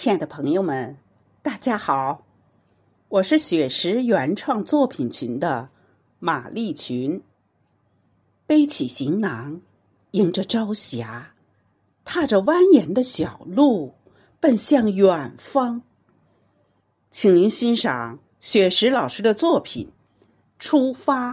亲爱的朋友们，大家好，我是雪石原创作品群的马丽群。背起行囊，迎着朝霞，踏着蜿蜒的小路，奔向远方。请您欣赏雪石老师的作品《出发》。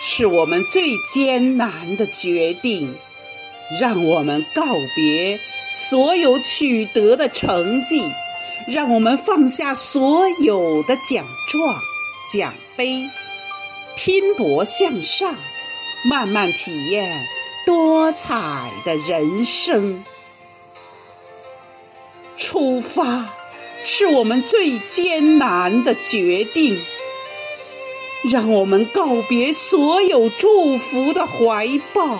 是我们最艰难的决定，让我们告别所有取得的成绩，让我们放下所有的奖状、奖杯，拼搏向上，慢慢体验多彩的人生。出发，是我们最艰难的决定。让我们告别所有祝福的怀抱，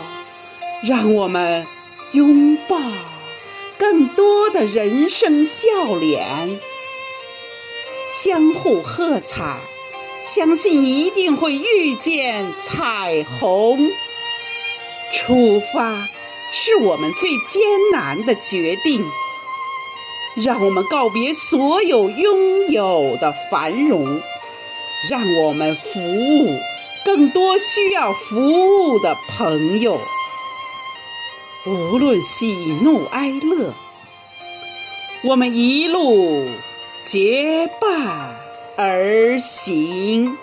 让我们拥抱更多的人生笑脸，相互喝彩，相信一定会遇见彩虹。出发是我们最艰难的决定，让我们告别所有拥有的繁荣。让我们服务更多需要服务的朋友，无论喜怒哀乐，我们一路结伴而行。